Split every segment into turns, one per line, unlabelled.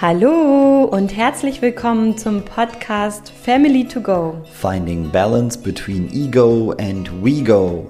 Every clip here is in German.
Hallo und herzlich willkommen zum Podcast Family to Go.
Finding balance between ego and we go.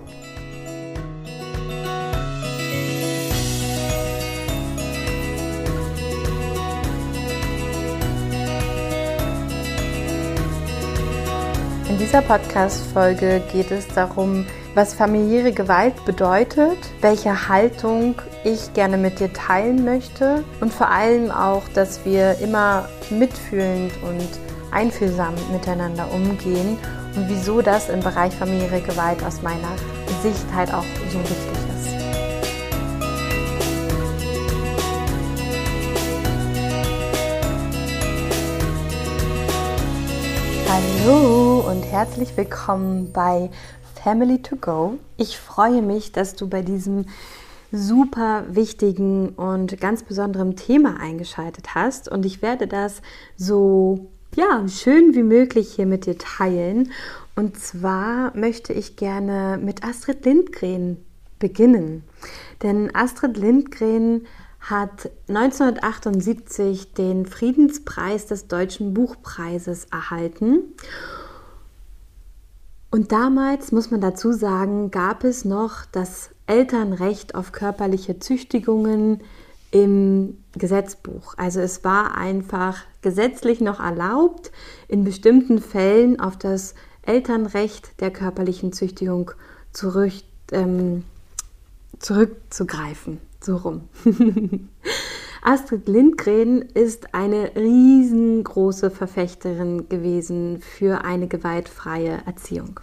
In dieser Podcast-Folge geht es darum, was familiäre Gewalt bedeutet, welche Haltung ich gerne mit dir teilen möchte und vor allem auch, dass wir immer mitfühlend und einfühlsam miteinander umgehen und wieso das im Bereich familiäre Gewalt aus meiner Sicht halt auch so wichtig ist. Hallo und herzlich willkommen bei Family to Go. Ich freue mich, dass du bei diesem super wichtigen und ganz besonderen Thema eingeschaltet hast und ich werde das so ja, schön wie möglich hier mit dir teilen. Und zwar möchte ich gerne mit Astrid Lindgren beginnen. Denn Astrid Lindgren hat 1978 den Friedenspreis des Deutschen Buchpreises erhalten. Und damals, muss man dazu sagen, gab es noch das Elternrecht auf körperliche Züchtigungen im Gesetzbuch. Also es war einfach gesetzlich noch erlaubt, in bestimmten Fällen auf das Elternrecht der körperlichen Züchtigung zurück, ähm, zurückzugreifen. So rum. Astrid Lindgren ist eine riesengroße Verfechterin gewesen für eine gewaltfreie Erziehung.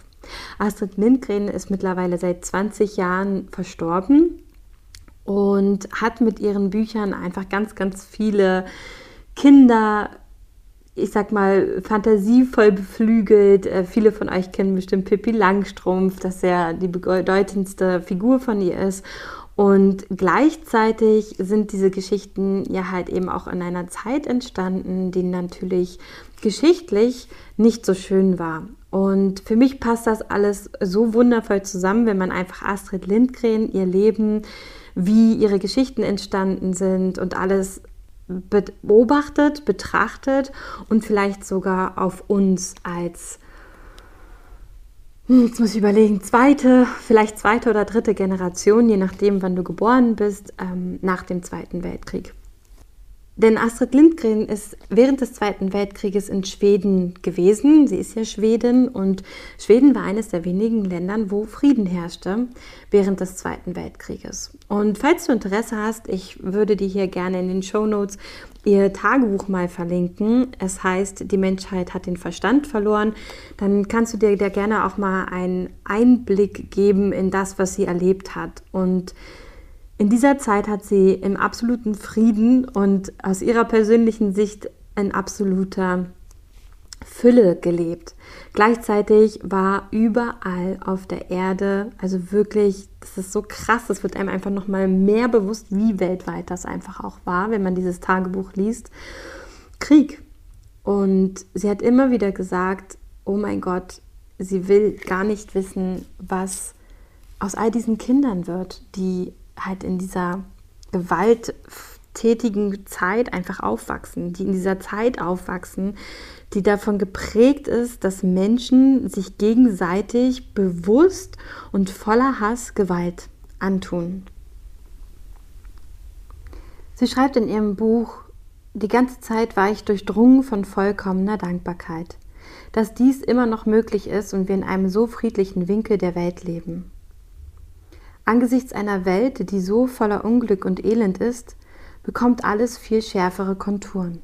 Astrid Lindgren ist mittlerweile seit 20 Jahren verstorben und hat mit ihren Büchern einfach ganz, ganz viele Kinder, ich sag mal, fantasievoll beflügelt. Äh, viele von euch kennen bestimmt Pippi Langstrumpf, dass er die bedeutendste Figur von ihr ist. Und gleichzeitig sind diese Geschichten ja halt eben auch in einer Zeit entstanden, die natürlich geschichtlich nicht so schön war. Und für mich passt das alles so wundervoll zusammen, wenn man einfach Astrid Lindgren, ihr Leben, wie ihre Geschichten entstanden sind und alles beobachtet, betrachtet und vielleicht sogar auf uns als jetzt muss ich überlegen, zweite, vielleicht zweite oder dritte Generation, je nachdem, wann du geboren bist, ähm, nach dem Zweiten Weltkrieg. Denn Astrid Lindgren ist während des Zweiten Weltkrieges in Schweden gewesen. Sie ist ja Schwedin und Schweden war eines der wenigen Länder, wo Frieden herrschte während des Zweiten Weltkrieges. Und falls du Interesse hast, ich würde dir hier gerne in den Show Notes ihr Tagebuch mal verlinken. Es heißt, die Menschheit hat den Verstand verloren. Dann kannst du dir da gerne auch mal einen Einblick geben in das, was sie erlebt hat. Und in dieser Zeit hat sie im absoluten Frieden und aus ihrer persönlichen Sicht in absoluter Fülle gelebt. Gleichzeitig war überall auf der Erde, also wirklich, das ist so krass, das wird einem einfach noch mal mehr bewusst, wie weltweit das einfach auch war, wenn man dieses Tagebuch liest. Krieg. Und sie hat immer wieder gesagt, oh mein Gott, sie will gar nicht wissen, was aus all diesen Kindern wird, die halt in dieser gewalttätigen Zeit einfach aufwachsen, die in dieser Zeit aufwachsen, die davon geprägt ist, dass Menschen sich gegenseitig bewusst und voller Hass Gewalt antun. Sie schreibt in ihrem Buch, die ganze Zeit war ich durchdrungen von vollkommener Dankbarkeit, dass dies immer noch möglich ist und wir in einem so friedlichen Winkel der Welt leben. Angesichts einer Welt, die so voller Unglück und Elend ist, bekommt alles viel schärfere Konturen.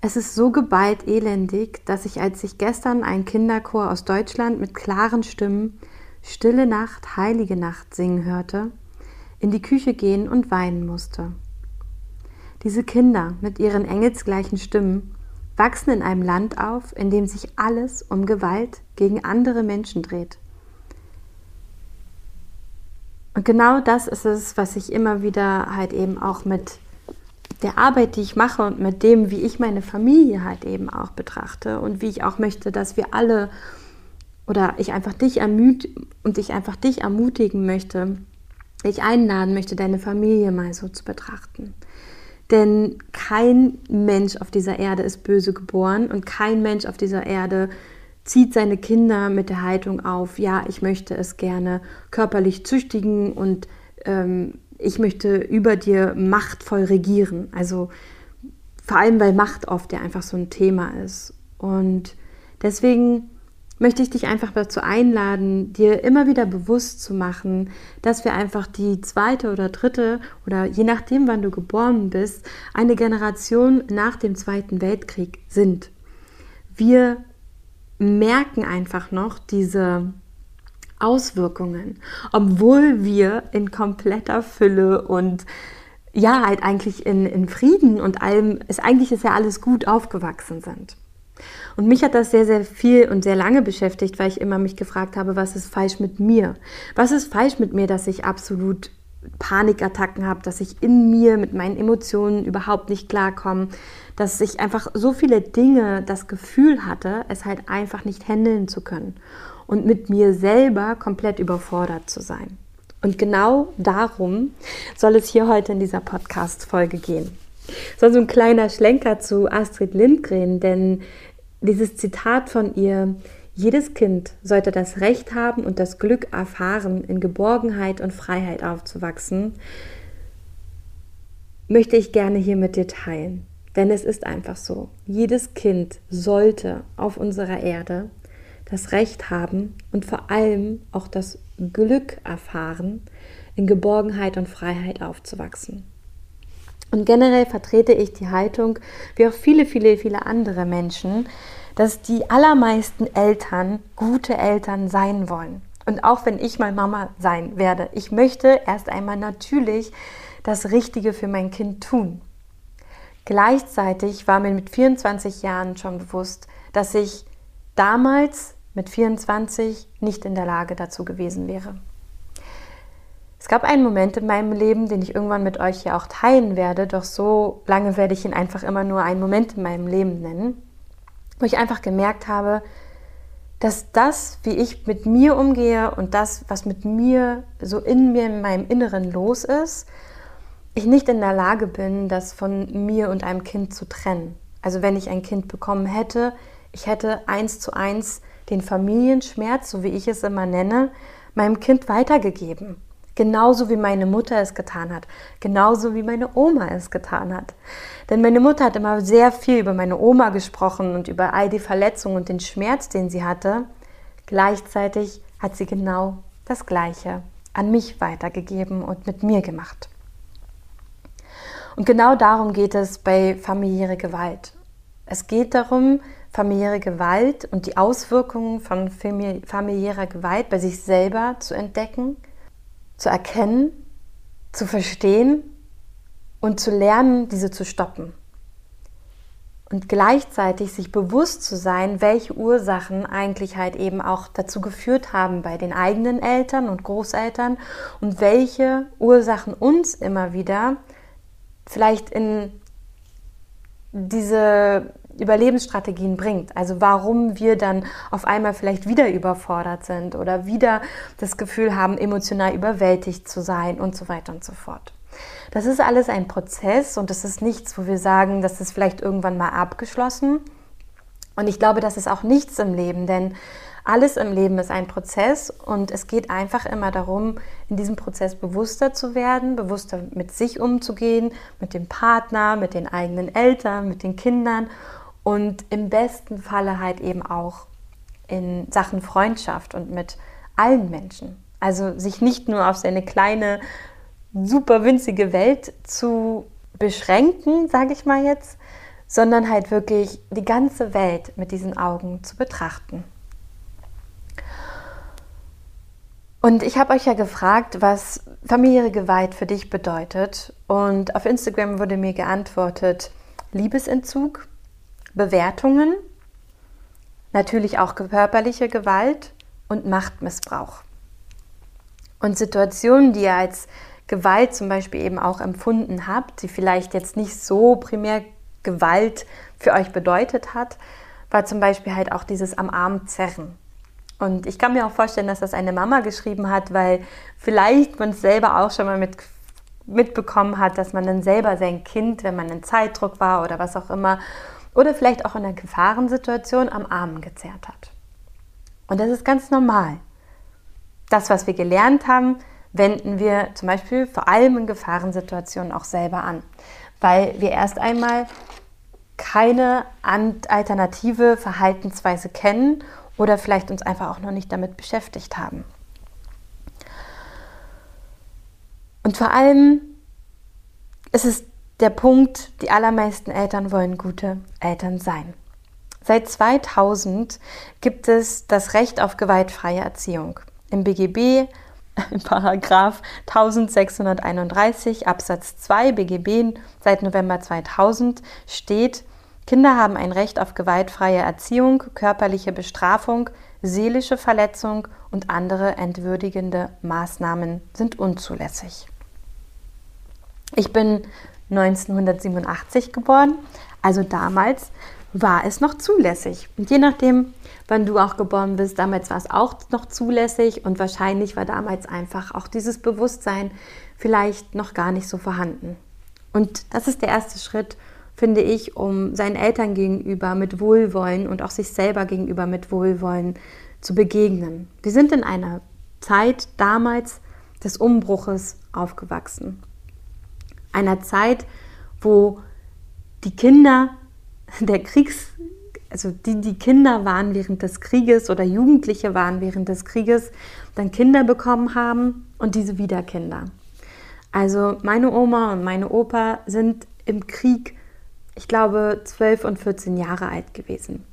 Es ist so geballt elendig, dass ich, als ich gestern einen Kinderchor aus Deutschland mit klaren Stimmen Stille Nacht, heilige Nacht singen hörte, in die Küche gehen und weinen musste. Diese Kinder mit ihren engelsgleichen Stimmen wachsen in einem Land auf, in dem sich alles um Gewalt gegen andere Menschen dreht. Und genau das ist es, was ich immer wieder halt eben auch mit der Arbeit, die ich mache und mit dem, wie ich meine Familie halt eben auch betrachte und wie ich auch möchte, dass wir alle oder ich einfach dich ermüt und ich einfach dich ermutigen möchte, dich einladen möchte, deine Familie mal so zu betrachten. Denn kein Mensch auf dieser Erde ist böse geboren und kein Mensch auf dieser Erde zieht seine Kinder mit der Haltung auf, ja, ich möchte es gerne körperlich züchtigen und ähm, ich möchte über dir machtvoll regieren. Also vor allem, weil Macht oft ja einfach so ein Thema ist. Und deswegen möchte ich dich einfach dazu einladen, dir immer wieder bewusst zu machen, dass wir einfach die zweite oder dritte oder je nachdem, wann du geboren bist, eine Generation nach dem Zweiten Weltkrieg sind. Wir merken einfach noch diese Auswirkungen, obwohl wir in kompletter Fülle und ja, halt eigentlich in, in Frieden und allem, ist eigentlich ist ja alles gut aufgewachsen sind. Und mich hat das sehr, sehr viel und sehr lange beschäftigt, weil ich immer mich gefragt habe, was ist falsch mit mir? Was ist falsch mit mir, dass ich absolut Panikattacken habe, dass ich in mir mit meinen Emotionen überhaupt nicht klarkomme, dass ich einfach so viele Dinge das Gefühl hatte, es halt einfach nicht handeln zu können und mit mir selber komplett überfordert zu sein. Und genau darum soll es hier heute in dieser Podcast-Folge gehen. So, ein kleiner Schlenker zu Astrid Lindgren, denn dieses Zitat von ihr, jedes Kind sollte das Recht haben und das Glück erfahren, in Geborgenheit und Freiheit aufzuwachsen, möchte ich gerne hier mit dir teilen. Denn es ist einfach so. Jedes Kind sollte auf unserer Erde das Recht haben und vor allem auch das Glück erfahren, in Geborgenheit und Freiheit aufzuwachsen. Und generell vertrete ich die Haltung, wie auch viele, viele, viele andere Menschen, dass die allermeisten Eltern gute Eltern sein wollen. Und auch wenn ich mal Mama sein werde, ich möchte erst einmal natürlich das Richtige für mein Kind tun. Gleichzeitig war mir mit 24 Jahren schon bewusst, dass ich damals mit 24 nicht in der Lage dazu gewesen wäre. Es gab einen Moment in meinem Leben, den ich irgendwann mit euch ja auch teilen werde, doch so lange werde ich ihn einfach immer nur einen Moment in meinem Leben nennen wo ich einfach gemerkt habe, dass das, wie ich mit mir umgehe und das, was mit mir so in mir, in meinem Inneren los ist, ich nicht in der Lage bin, das von mir und einem Kind zu trennen. Also wenn ich ein Kind bekommen hätte, ich hätte eins zu eins den Familienschmerz, so wie ich es immer nenne, meinem Kind weitergegeben. Genauso wie meine Mutter es getan hat. Genauso wie meine Oma es getan hat. Denn meine Mutter hat immer sehr viel über meine Oma gesprochen und über all die Verletzungen und den Schmerz, den sie hatte. Gleichzeitig hat sie genau das Gleiche an mich weitergegeben und mit mir gemacht. Und genau darum geht es bei familiäre Gewalt. Es geht darum, familiäre Gewalt und die Auswirkungen von familiärer Gewalt bei sich selber zu entdecken zu erkennen, zu verstehen und zu lernen, diese zu stoppen. Und gleichzeitig sich bewusst zu sein, welche Ursachen eigentlich halt eben auch dazu geführt haben bei den eigenen Eltern und Großeltern und welche Ursachen uns immer wieder vielleicht in diese Überlebensstrategien bringt. Also warum wir dann auf einmal vielleicht wieder überfordert sind oder wieder das Gefühl haben, emotional überwältigt zu sein und so weiter und so fort. Das ist alles ein Prozess und das ist nichts, wo wir sagen, das ist vielleicht irgendwann mal abgeschlossen. Und ich glaube, das ist auch nichts im Leben, denn alles im Leben ist ein Prozess und es geht einfach immer darum, in diesem Prozess bewusster zu werden, bewusster mit sich umzugehen, mit dem Partner, mit den eigenen Eltern, mit den Kindern und im besten Falle halt eben auch in Sachen Freundschaft und mit allen Menschen. Also sich nicht nur auf seine kleine, super winzige Welt zu beschränken, sage ich mal jetzt, sondern halt wirklich die ganze Welt mit diesen Augen zu betrachten. Und ich habe euch ja gefragt, was familiäre Gewalt für dich bedeutet. Und auf Instagram wurde mir geantwortet, Liebesentzug, Bewertungen, natürlich auch körperliche Gewalt und Machtmissbrauch. Und Situationen, die ihr als Gewalt zum Beispiel eben auch empfunden habt, die vielleicht jetzt nicht so primär Gewalt für euch bedeutet hat, war zum Beispiel halt auch dieses am Arm zerren. Und ich kann mir auch vorstellen, dass das eine Mama geschrieben hat, weil vielleicht man es selber auch schon mal mit mitbekommen hat, dass man dann selber sein Kind, wenn man in Zeitdruck war oder was auch immer, oder vielleicht auch in einer Gefahrensituation am Arm gezerrt hat. Und das ist ganz normal. Das, was wir gelernt haben, wenden wir zum Beispiel vor allem in Gefahrensituationen auch selber an, weil wir erst einmal keine alternative Verhaltensweise kennen oder vielleicht uns einfach auch noch nicht damit beschäftigt haben. Und vor allem ist es der Punkt, die allermeisten Eltern wollen gute Eltern sein. Seit 2000 gibt es das Recht auf gewaltfreie Erziehung. Im BGB, im Paragraph 1631 Absatz 2 BGB seit November 2000 steht, Kinder haben ein Recht auf gewaltfreie Erziehung, körperliche Bestrafung, seelische Verletzung und andere entwürdigende Maßnahmen sind unzulässig. Ich bin 1987 geboren, also damals war es noch zulässig. Und je nachdem, wann du auch geboren bist, damals war es auch noch zulässig und wahrscheinlich war damals einfach auch dieses Bewusstsein vielleicht noch gar nicht so vorhanden. Und das ist der erste Schritt, finde ich, um seinen Eltern gegenüber mit Wohlwollen und auch sich selber gegenüber mit Wohlwollen zu begegnen. Wir sind in einer Zeit damals des Umbruches aufgewachsen einer Zeit, wo die Kinder der Kriegs, also die, die Kinder waren während des Krieges oder Jugendliche waren während des Krieges, dann Kinder bekommen haben und diese wieder Kinder. Also meine Oma und meine Opa sind im Krieg, ich glaube, 12 und 14 Jahre alt gewesen.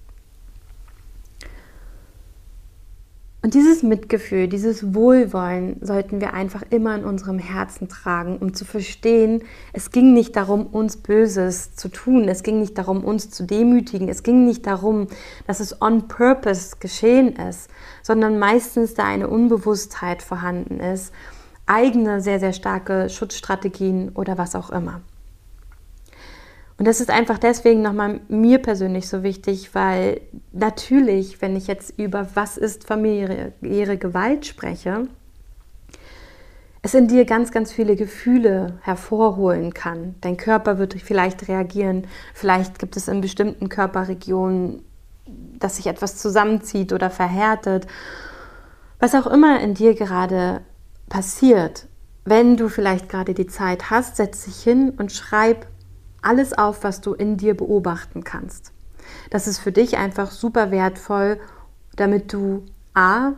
Und dieses Mitgefühl, dieses Wohlwollen sollten wir einfach immer in unserem Herzen tragen, um zu verstehen, es ging nicht darum, uns Böses zu tun, es ging nicht darum, uns zu demütigen, es ging nicht darum, dass es on purpose geschehen ist, sondern meistens da eine Unbewusstheit vorhanden ist, eigene sehr, sehr starke Schutzstrategien oder was auch immer. Und das ist einfach deswegen nochmal mir persönlich so wichtig, weil natürlich, wenn ich jetzt über was ist familiäre Gewalt spreche, es in dir ganz, ganz viele Gefühle hervorholen kann. Dein Körper wird vielleicht reagieren, vielleicht gibt es in bestimmten Körperregionen, dass sich etwas zusammenzieht oder verhärtet. Was auch immer in dir gerade passiert, wenn du vielleicht gerade die Zeit hast, setz dich hin und schreib alles auf, was du in dir beobachten kannst. Das ist für dich einfach super wertvoll, damit du A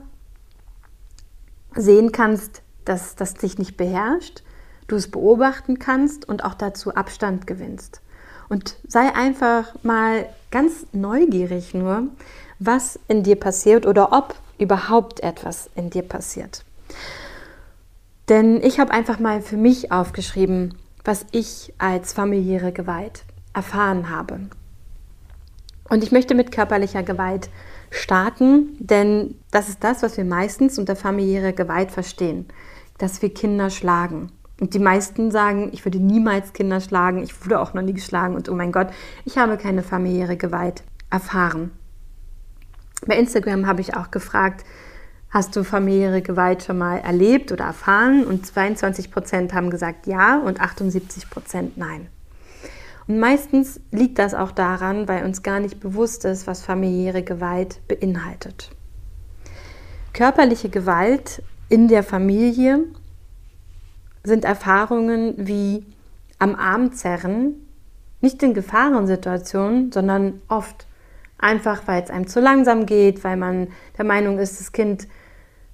sehen kannst, dass das dich nicht beherrscht, du es beobachten kannst und auch dazu Abstand gewinnst. Und sei einfach mal ganz neugierig nur, was in dir passiert oder ob überhaupt etwas in dir passiert. Denn ich habe einfach mal für mich aufgeschrieben, was ich als familiäre Gewalt erfahren habe. Und ich möchte mit körperlicher Gewalt starten, denn das ist das, was wir meistens unter familiärer Gewalt verstehen, dass wir Kinder schlagen. Und die meisten sagen, ich würde niemals Kinder schlagen, ich wurde auch noch nie geschlagen und oh mein Gott, ich habe keine familiäre Gewalt erfahren. Bei Instagram habe ich auch gefragt, Hast du familiäre Gewalt schon mal erlebt oder erfahren? Und 22 Prozent haben gesagt ja und 78 Prozent nein. Und meistens liegt das auch daran, weil uns gar nicht bewusst ist, was familiäre Gewalt beinhaltet. Körperliche Gewalt in der Familie sind Erfahrungen wie am Arm zerren, nicht in Gefahrensituationen, sondern oft einfach, weil es einem zu langsam geht, weil man der Meinung ist, das Kind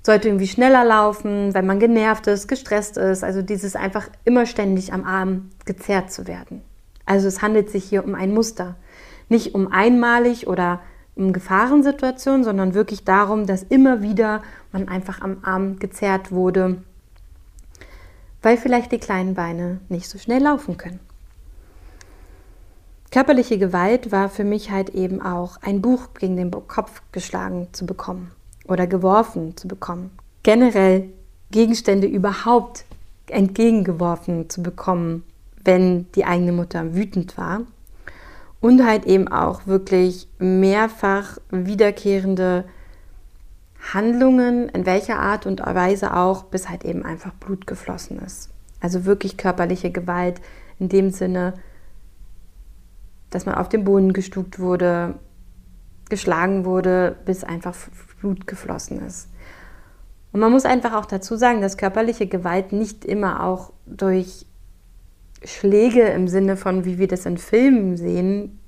sollte irgendwie schneller laufen, wenn man genervt ist, gestresst ist. Also dieses einfach immer ständig am Arm gezerrt zu werden. Also es handelt sich hier um ein Muster. Nicht um einmalig oder um Gefahrensituationen, sondern wirklich darum, dass immer wieder man einfach am Arm gezerrt wurde, weil vielleicht die kleinen Beine nicht so schnell laufen können. Körperliche Gewalt war für mich halt eben auch ein Buch gegen den Kopf geschlagen zu bekommen oder geworfen zu bekommen. Generell Gegenstände überhaupt entgegengeworfen zu bekommen, wenn die eigene Mutter wütend war. Und halt eben auch wirklich mehrfach wiederkehrende Handlungen, in welcher Art und Weise auch, bis halt eben einfach Blut geflossen ist. Also wirklich körperliche Gewalt in dem Sinne, dass man auf den Boden gestuckt wurde, geschlagen wurde, bis einfach Blut geflossen ist. Und man muss einfach auch dazu sagen, dass körperliche Gewalt nicht immer auch durch Schläge im Sinne von, wie wir das in Filmen sehen,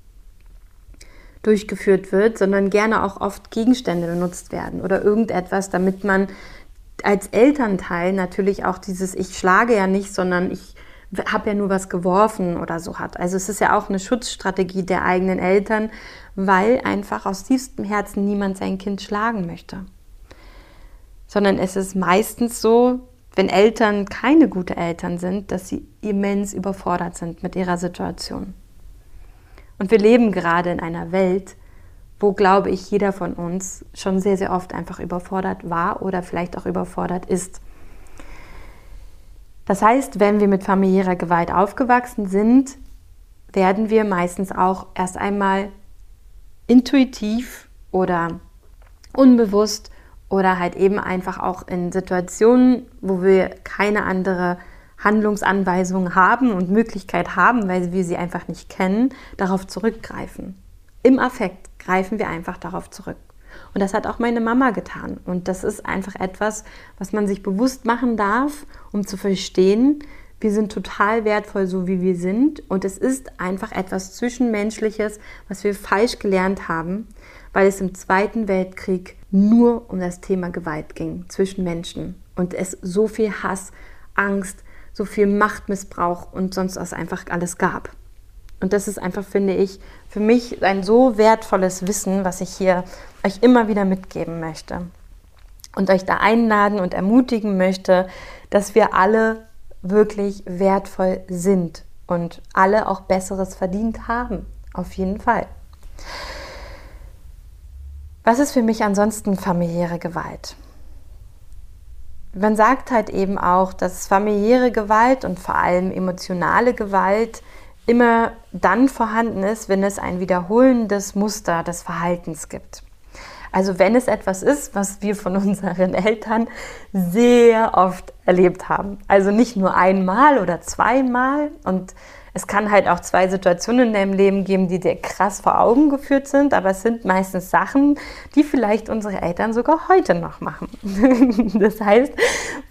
durchgeführt wird, sondern gerne auch oft Gegenstände benutzt werden oder irgendetwas, damit man als Elternteil natürlich auch dieses Ich schlage ja nicht, sondern ich habe ja nur was geworfen oder so hat. Also es ist ja auch eine Schutzstrategie der eigenen Eltern, weil einfach aus tiefstem Herzen niemand sein Kind schlagen möchte. Sondern es ist meistens so, wenn Eltern keine gute Eltern sind, dass sie immens überfordert sind mit ihrer Situation. Und wir leben gerade in einer Welt, wo, glaube ich, jeder von uns schon sehr, sehr oft einfach überfordert war oder vielleicht auch überfordert ist. Das heißt, wenn wir mit familiärer Gewalt aufgewachsen sind, werden wir meistens auch erst einmal intuitiv oder unbewusst oder halt eben einfach auch in Situationen, wo wir keine andere Handlungsanweisung haben und Möglichkeit haben, weil wir sie einfach nicht kennen, darauf zurückgreifen. Im Affekt greifen wir einfach darauf zurück. Und das hat auch meine Mama getan. Und das ist einfach etwas, was man sich bewusst machen darf, um zu verstehen, wir sind total wertvoll, so wie wir sind. Und es ist einfach etwas Zwischenmenschliches, was wir falsch gelernt haben, weil es im Zweiten Weltkrieg nur um das Thema Gewalt ging zwischen Menschen. Und es so viel Hass, Angst, so viel Machtmissbrauch und sonst was einfach alles gab. Und das ist einfach, finde ich, für mich ein so wertvolles Wissen, was ich hier euch immer wieder mitgeben möchte. Und euch da einladen und ermutigen möchte, dass wir alle wirklich wertvoll sind und alle auch Besseres verdient haben. Auf jeden Fall. Was ist für mich ansonsten familiäre Gewalt? man sagt halt eben auch, dass familiäre Gewalt und vor allem emotionale Gewalt immer dann vorhanden ist, wenn es ein wiederholendes Muster des Verhaltens gibt. Also wenn es etwas ist, was wir von unseren Eltern sehr oft erlebt haben. Also nicht nur einmal oder zweimal und es kann halt auch zwei Situationen in deinem Leben geben, die dir krass vor Augen geführt sind, aber es sind meistens Sachen, die vielleicht unsere Eltern sogar heute noch machen. das heißt,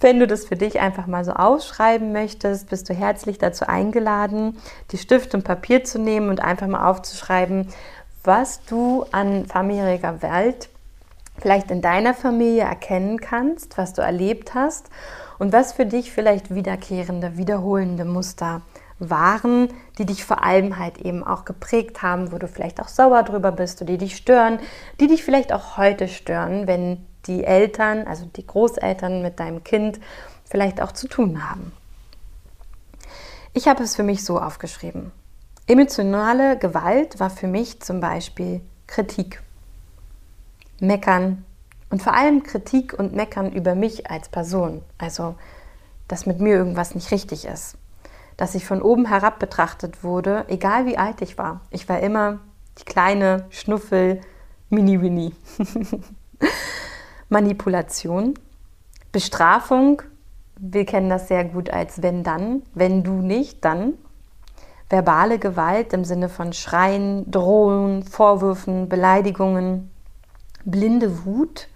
wenn du das für dich einfach mal so ausschreiben möchtest, bist du herzlich dazu eingeladen, die Stift und Papier zu nehmen und einfach mal aufzuschreiben, was du an familiärer Welt vielleicht in deiner Familie erkennen kannst, was du erlebt hast und was für dich vielleicht wiederkehrende, wiederholende Muster sind waren, die dich vor allem halt eben auch geprägt haben, wo du vielleicht auch sauer drüber bist oder die dich stören, die dich vielleicht auch heute stören, wenn die Eltern, also die Großeltern mit deinem Kind vielleicht auch zu tun haben. Ich habe es für mich so aufgeschrieben. Emotionale Gewalt war für mich zum Beispiel Kritik, Meckern und vor allem Kritik und Meckern über mich als Person. Also, dass mit mir irgendwas nicht richtig ist dass ich von oben herab betrachtet wurde, egal wie alt ich war. Ich war immer die kleine Schnuffel Mini-Winnie. Manipulation, Bestrafung, wir kennen das sehr gut als wenn dann, wenn du nicht, dann. Verbale Gewalt im Sinne von Schreien, Drohen, Vorwürfen, Beleidigungen, blinde Wut,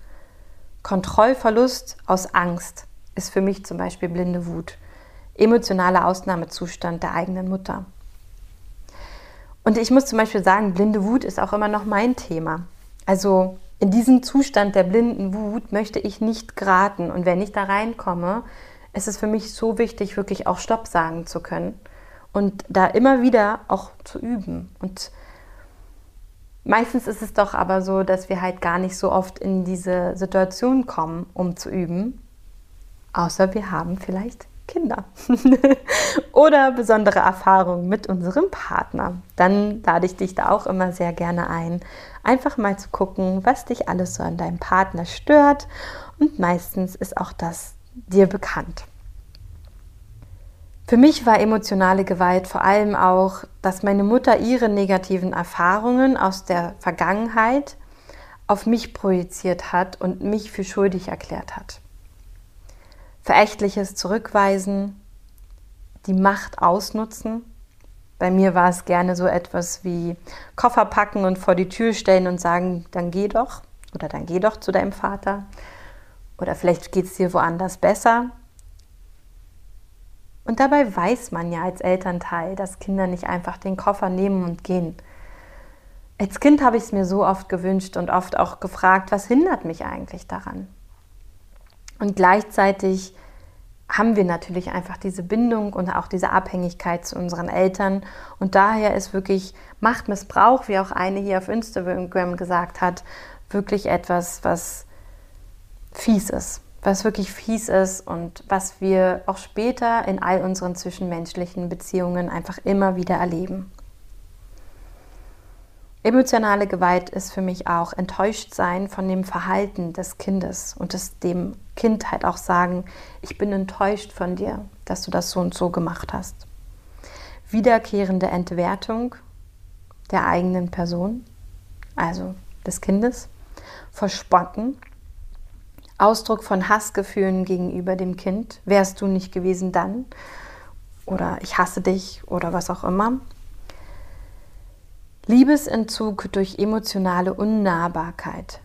Kontrollverlust aus Angst ist für mich zum Beispiel blinde Wut emotionaler Ausnahmezustand der eigenen Mutter. Und ich muss zum Beispiel sagen, blinde Wut ist auch immer noch mein Thema. Also in diesen Zustand der blinden Wut möchte ich nicht geraten. Und wenn ich da reinkomme, ist es für mich so wichtig, wirklich auch Stopp sagen zu können und da immer wieder auch zu üben. Und meistens ist es doch aber so, dass wir halt gar nicht so oft in diese Situation kommen, um zu üben, außer wir haben vielleicht Kinder oder besondere Erfahrungen mit unserem Partner. Dann lade ich dich da auch immer sehr gerne ein, einfach mal zu gucken, was dich alles so an deinem Partner stört. Und meistens ist auch das dir bekannt. Für mich war emotionale Gewalt vor allem auch, dass meine Mutter ihre negativen Erfahrungen aus der Vergangenheit auf mich projiziert hat und mich für schuldig erklärt hat. Verächtliches zurückweisen, die Macht ausnutzen. Bei mir war es gerne so etwas wie Koffer packen und vor die Tür stellen und sagen, dann geh doch oder dann geh doch zu deinem Vater oder vielleicht geht es dir woanders besser. Und dabei weiß man ja als Elternteil, dass Kinder nicht einfach den Koffer nehmen und gehen. Als Kind habe ich es mir so oft gewünscht und oft auch gefragt, was hindert mich eigentlich daran? Und gleichzeitig haben wir natürlich einfach diese Bindung und auch diese Abhängigkeit zu unseren Eltern. Und daher ist wirklich Machtmissbrauch, wie auch eine hier auf Instagram gesagt hat, wirklich etwas, was fies ist was wirklich fies ist und was wir auch später in all unseren zwischenmenschlichen Beziehungen einfach immer wieder erleben. Emotionale Gewalt ist für mich auch enttäuscht sein von dem Verhalten des Kindes und es dem Kind halt auch sagen, ich bin enttäuscht von dir, dass du das so und so gemacht hast. Wiederkehrende Entwertung der eigenen Person, also des Kindes, Verspotten Ausdruck von Hassgefühlen gegenüber dem Kind. Wärst du nicht gewesen dann? Oder ich hasse dich oder was auch immer. Liebesentzug durch emotionale Unnahbarkeit.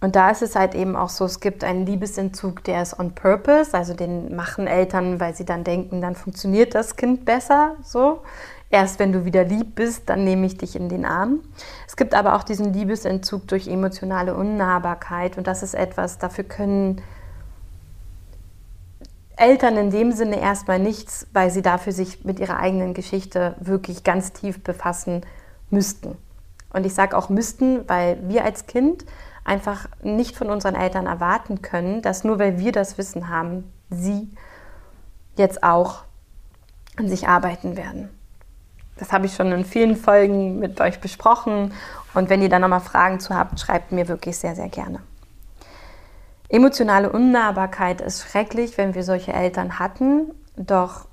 Und da ist es halt eben auch so, es gibt einen Liebesentzug, der ist on purpose, also den machen Eltern, weil sie dann denken, dann funktioniert das Kind besser, so. Erst wenn du wieder lieb bist, dann nehme ich dich in den Arm. Es gibt aber auch diesen Liebesentzug durch emotionale Unnahbarkeit und das ist etwas, dafür können Eltern in dem Sinne erstmal nichts, weil sie dafür sich mit ihrer eigenen Geschichte wirklich ganz tief befassen müssten. Und ich sage auch müssten, weil wir als Kind einfach nicht von unseren Eltern erwarten können, dass nur weil wir das Wissen haben, sie jetzt auch an sich arbeiten werden. Das habe ich schon in vielen Folgen mit euch besprochen. Und wenn ihr da nochmal Fragen zu habt, schreibt mir wirklich sehr, sehr gerne. Emotionale Unnahbarkeit ist schrecklich, wenn wir solche Eltern hatten. Doch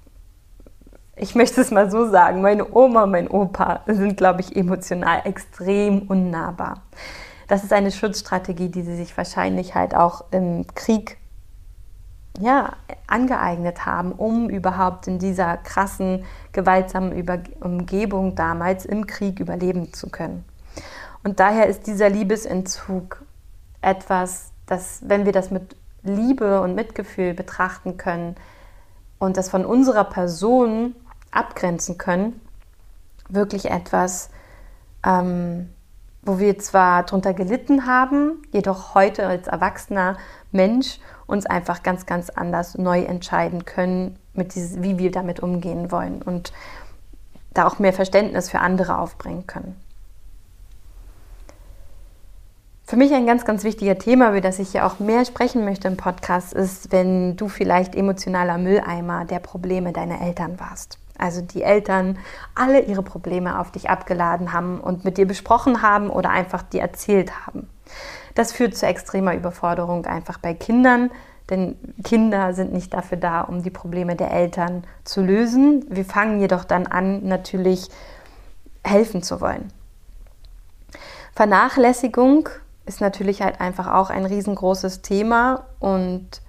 ich möchte es mal so sagen, meine Oma und mein Opa sind, glaube ich, emotional extrem unnahbar. Das ist eine Schutzstrategie, die sie sich wahrscheinlich halt auch im Krieg ja, angeeignet haben, um überhaupt in dieser krassen, gewaltsamen Über Umgebung damals im Krieg überleben zu können. Und daher ist dieser Liebesentzug etwas, das, wenn wir das mit Liebe und Mitgefühl betrachten können und das von unserer Person abgrenzen können, wirklich etwas, ähm, wo wir zwar darunter gelitten haben, jedoch heute als erwachsener Mensch uns einfach ganz, ganz anders neu entscheiden können, mit dieses, wie wir damit umgehen wollen und da auch mehr Verständnis für andere aufbringen können. Für mich ein ganz, ganz wichtiger Thema, über das ich ja auch mehr sprechen möchte im Podcast, ist, wenn du vielleicht emotionaler Mülleimer der Probleme deiner Eltern warst. Also die Eltern alle ihre Probleme auf dich abgeladen haben und mit dir besprochen haben oder einfach dir erzählt haben. Das führt zu extremer Überforderung einfach bei Kindern, denn Kinder sind nicht dafür da, um die Probleme der Eltern zu lösen. Wir fangen jedoch dann an, natürlich helfen zu wollen. Vernachlässigung ist natürlich halt einfach auch ein riesengroßes Thema und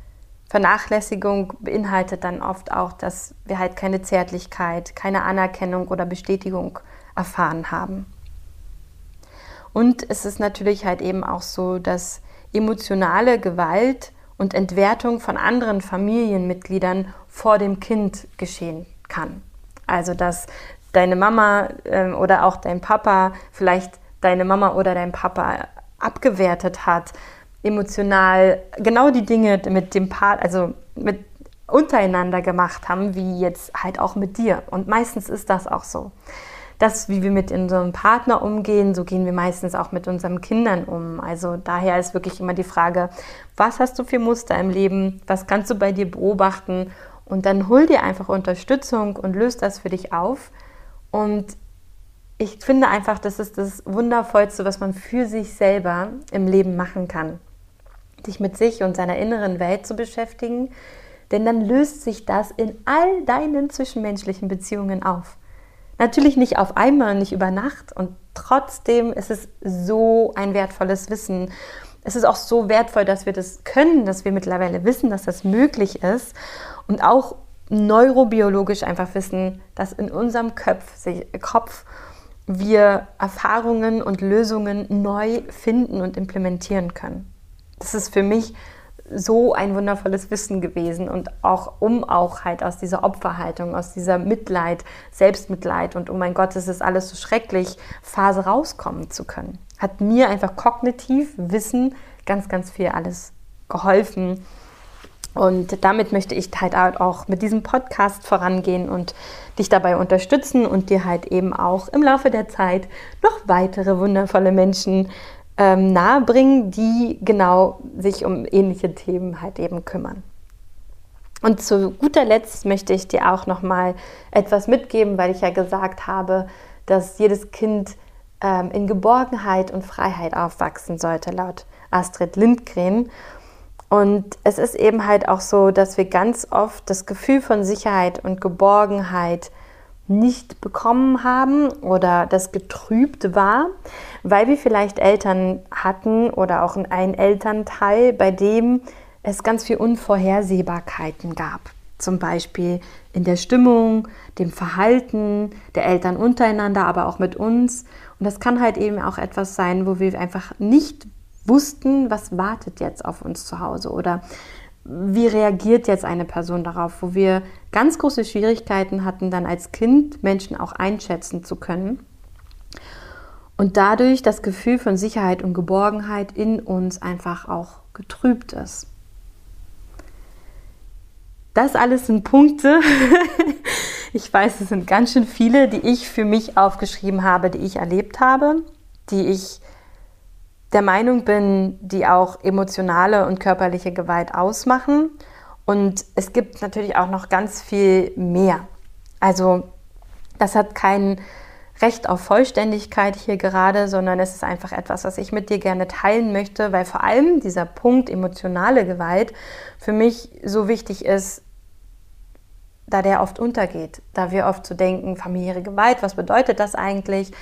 Vernachlässigung beinhaltet dann oft auch, dass wir halt keine Zärtlichkeit, keine Anerkennung oder Bestätigung erfahren haben. Und es ist natürlich halt eben auch so, dass emotionale Gewalt und Entwertung von anderen Familienmitgliedern vor dem Kind geschehen kann. Also dass deine Mama äh, oder auch dein Papa vielleicht deine Mama oder dein Papa abgewertet hat, emotional genau die Dinge mit dem Part, also mit untereinander gemacht haben, wie jetzt halt auch mit dir. Und meistens ist das auch so das, wie wir mit unserem Partner umgehen, so gehen wir meistens auch mit unseren Kindern um. Also daher ist wirklich immer die Frage, was hast du für Muster im Leben? Was kannst du bei dir beobachten? Und dann hol dir einfach Unterstützung und löst das für dich auf. Und ich finde einfach, das ist das Wundervollste, was man für sich selber im Leben machen kann. Dich mit sich und seiner inneren Welt zu beschäftigen, denn dann löst sich das in all deinen zwischenmenschlichen Beziehungen auf. Natürlich nicht auf einmal, nicht über Nacht und trotzdem ist es so ein wertvolles Wissen. Es ist auch so wertvoll, dass wir das können, dass wir mittlerweile wissen, dass das möglich ist und auch neurobiologisch einfach wissen, dass in unserem Kopf wir Erfahrungen und Lösungen neu finden und implementieren können. Das ist für mich so ein wundervolles Wissen gewesen und auch um auch halt aus dieser Opferhaltung, aus dieser Mitleid, Selbstmitleid und oh mein Gott, es ist alles so schrecklich, Phase rauskommen zu können. Hat mir einfach kognitiv Wissen ganz, ganz viel alles geholfen. Und damit möchte ich halt auch mit diesem Podcast vorangehen und dich dabei unterstützen und dir halt eben auch im Laufe der Zeit noch weitere wundervolle Menschen ähm, nahebringen, die genau sich um ähnliche Themen halt eben kümmern. Und zu guter Letzt möchte ich dir auch noch mal etwas mitgeben, weil ich ja gesagt habe, dass jedes Kind ähm, in Geborgenheit und Freiheit aufwachsen sollte, laut Astrid Lindgren. Und es ist eben halt auch so, dass wir ganz oft das Gefühl von Sicherheit und Geborgenheit nicht bekommen haben oder das getrübt war, weil wir vielleicht Eltern hatten oder auch ein Elternteil, bei dem es ganz viel Unvorhersehbarkeiten gab. Zum Beispiel in der Stimmung, dem Verhalten der Eltern untereinander, aber auch mit uns. Und das kann halt eben auch etwas sein, wo wir einfach nicht wussten, was wartet jetzt auf uns zu Hause oder wie reagiert jetzt eine Person darauf, wo wir ganz große Schwierigkeiten hatten, dann als Kind Menschen auch einschätzen zu können. Und dadurch das Gefühl von Sicherheit und Geborgenheit in uns einfach auch getrübt ist. Das alles sind Punkte. ich weiß, es sind ganz schön viele, die ich für mich aufgeschrieben habe, die ich erlebt habe, die ich der Meinung bin, die auch emotionale und körperliche Gewalt ausmachen. Und es gibt natürlich auch noch ganz viel mehr. Also das hat kein Recht auf Vollständigkeit hier gerade, sondern es ist einfach etwas, was ich mit dir gerne teilen möchte, weil vor allem dieser Punkt emotionale Gewalt für mich so wichtig ist, da der oft untergeht, da wir oft zu so denken, familiäre Gewalt, was bedeutet das eigentlich?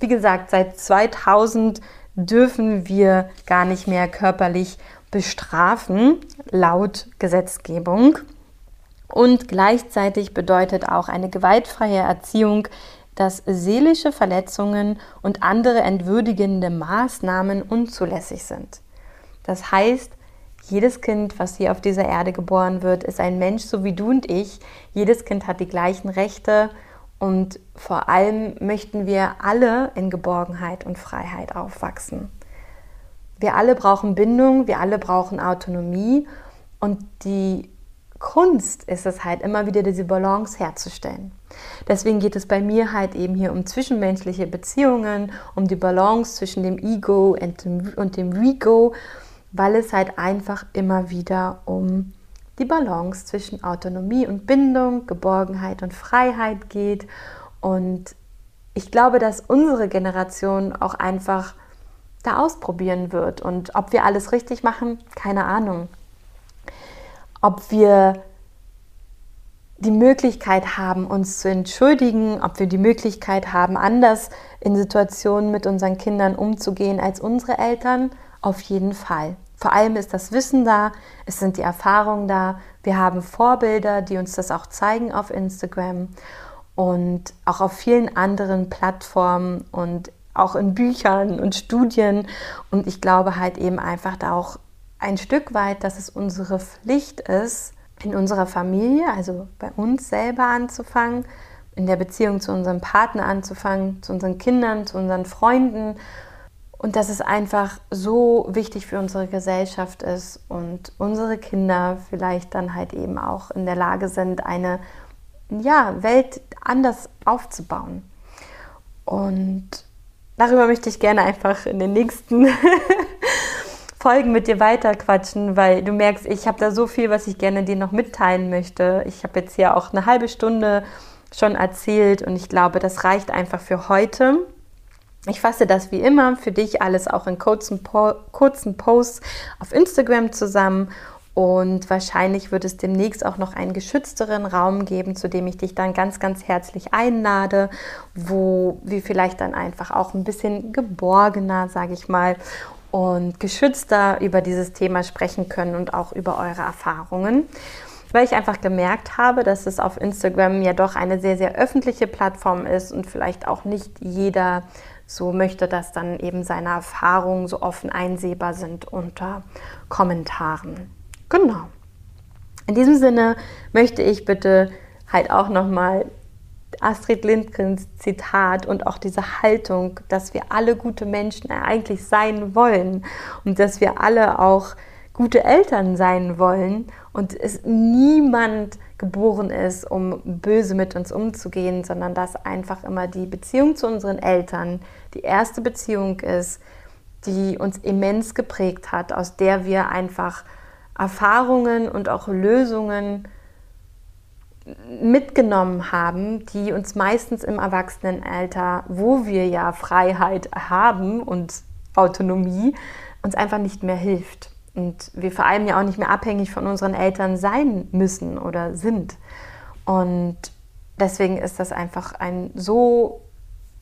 Wie gesagt, seit 2000 dürfen wir gar nicht mehr körperlich bestrafen, laut Gesetzgebung. Und gleichzeitig bedeutet auch eine gewaltfreie Erziehung, dass seelische Verletzungen und andere entwürdigende Maßnahmen unzulässig sind. Das heißt, jedes Kind, was hier auf dieser Erde geboren wird, ist ein Mensch, so wie du und ich. Jedes Kind hat die gleichen Rechte und vor allem möchten wir alle in Geborgenheit und Freiheit aufwachsen. Wir alle brauchen Bindung, wir alle brauchen Autonomie und die Kunst ist es halt immer wieder diese Balance herzustellen. Deswegen geht es bei mir halt eben hier um zwischenmenschliche Beziehungen, um die Balance zwischen dem Ego und dem, und Rego, weil es halt einfach immer wieder um die Balance zwischen Autonomie und Bindung, Geborgenheit und Freiheit geht. Und ich glaube, dass unsere Generation auch einfach da ausprobieren wird. Und ob wir alles richtig machen, keine Ahnung. Ob wir die Möglichkeit haben, uns zu entschuldigen, ob wir die Möglichkeit haben, anders in Situationen mit unseren Kindern umzugehen als unsere Eltern, auf jeden Fall. Vor allem ist das Wissen da, es sind die Erfahrungen da, wir haben Vorbilder, die uns das auch zeigen auf Instagram und auch auf vielen anderen Plattformen und auch in Büchern und Studien. Und ich glaube halt eben einfach da auch ein Stück weit, dass es unsere Pflicht ist, in unserer Familie, also bei uns selber anzufangen, in der Beziehung zu unserem Partner anzufangen, zu unseren Kindern, zu unseren Freunden und dass es einfach so wichtig für unsere Gesellschaft ist und unsere Kinder vielleicht dann halt eben auch in der Lage sind, eine ja, Welt anders aufzubauen. Und darüber möchte ich gerne einfach in den nächsten Folgen mit dir weiterquatschen, weil du merkst, ich habe da so viel, was ich gerne dir noch mitteilen möchte. Ich habe jetzt hier auch eine halbe Stunde schon erzählt und ich glaube, das reicht einfach für heute. Ich fasse das wie immer für dich alles auch in kurzen, kurzen Posts auf Instagram zusammen und wahrscheinlich wird es demnächst auch noch einen geschützteren Raum geben, zu dem ich dich dann ganz, ganz herzlich einlade, wo wir vielleicht dann einfach auch ein bisschen geborgener, sage ich mal, und geschützter über dieses Thema sprechen können und auch über eure Erfahrungen. weil ich einfach gemerkt habe, dass es auf Instagram ja doch eine sehr, sehr öffentliche Plattform ist und vielleicht auch nicht jeder so möchte, dass dann eben seine Erfahrungen so offen einsehbar sind unter Kommentaren. Genau. In diesem Sinne möchte ich bitte halt auch nochmal Astrid Lindgrens Zitat und auch diese Haltung, dass wir alle gute Menschen eigentlich sein wollen und dass wir alle auch gute Eltern sein wollen und es niemand geboren ist, um böse mit uns umzugehen, sondern dass einfach immer die Beziehung zu unseren Eltern die erste Beziehung ist, die uns immens geprägt hat, aus der wir einfach Erfahrungen und auch Lösungen mitgenommen haben, die uns meistens im Erwachsenenalter, wo wir ja Freiheit haben und Autonomie, uns einfach nicht mehr hilft. Und wir vor allem ja auch nicht mehr abhängig von unseren Eltern sein müssen oder sind. Und deswegen ist das einfach ein so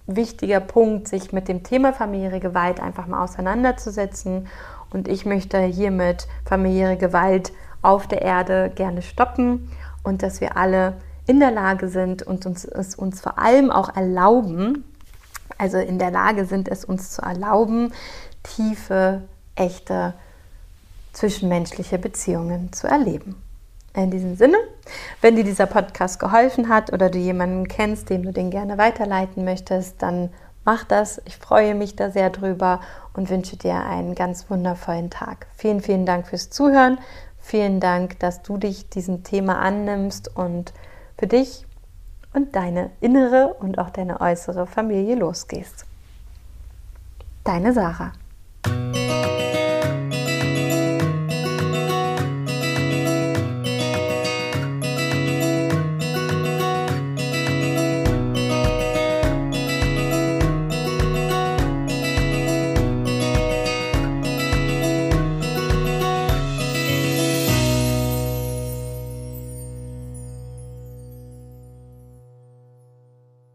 wichtiger Punkt, sich mit dem Thema familiäre Gewalt einfach mal auseinanderzusetzen. Und ich möchte hiermit familiäre Gewalt auf der Erde gerne stoppen und dass wir alle in der Lage sind und uns, es uns vor allem auch erlauben, also in der Lage sind, es uns zu erlauben, tiefe, echte zwischenmenschliche Beziehungen zu erleben. In diesem Sinne, wenn dir dieser Podcast geholfen hat oder du jemanden kennst, dem du den gerne weiterleiten möchtest, dann mach das. Ich freue mich da sehr drüber und wünsche dir einen ganz wundervollen Tag. Vielen, vielen Dank fürs Zuhören. Vielen Dank, dass du dich diesem Thema annimmst und für dich und deine innere und auch deine äußere Familie losgehst. Deine Sarah.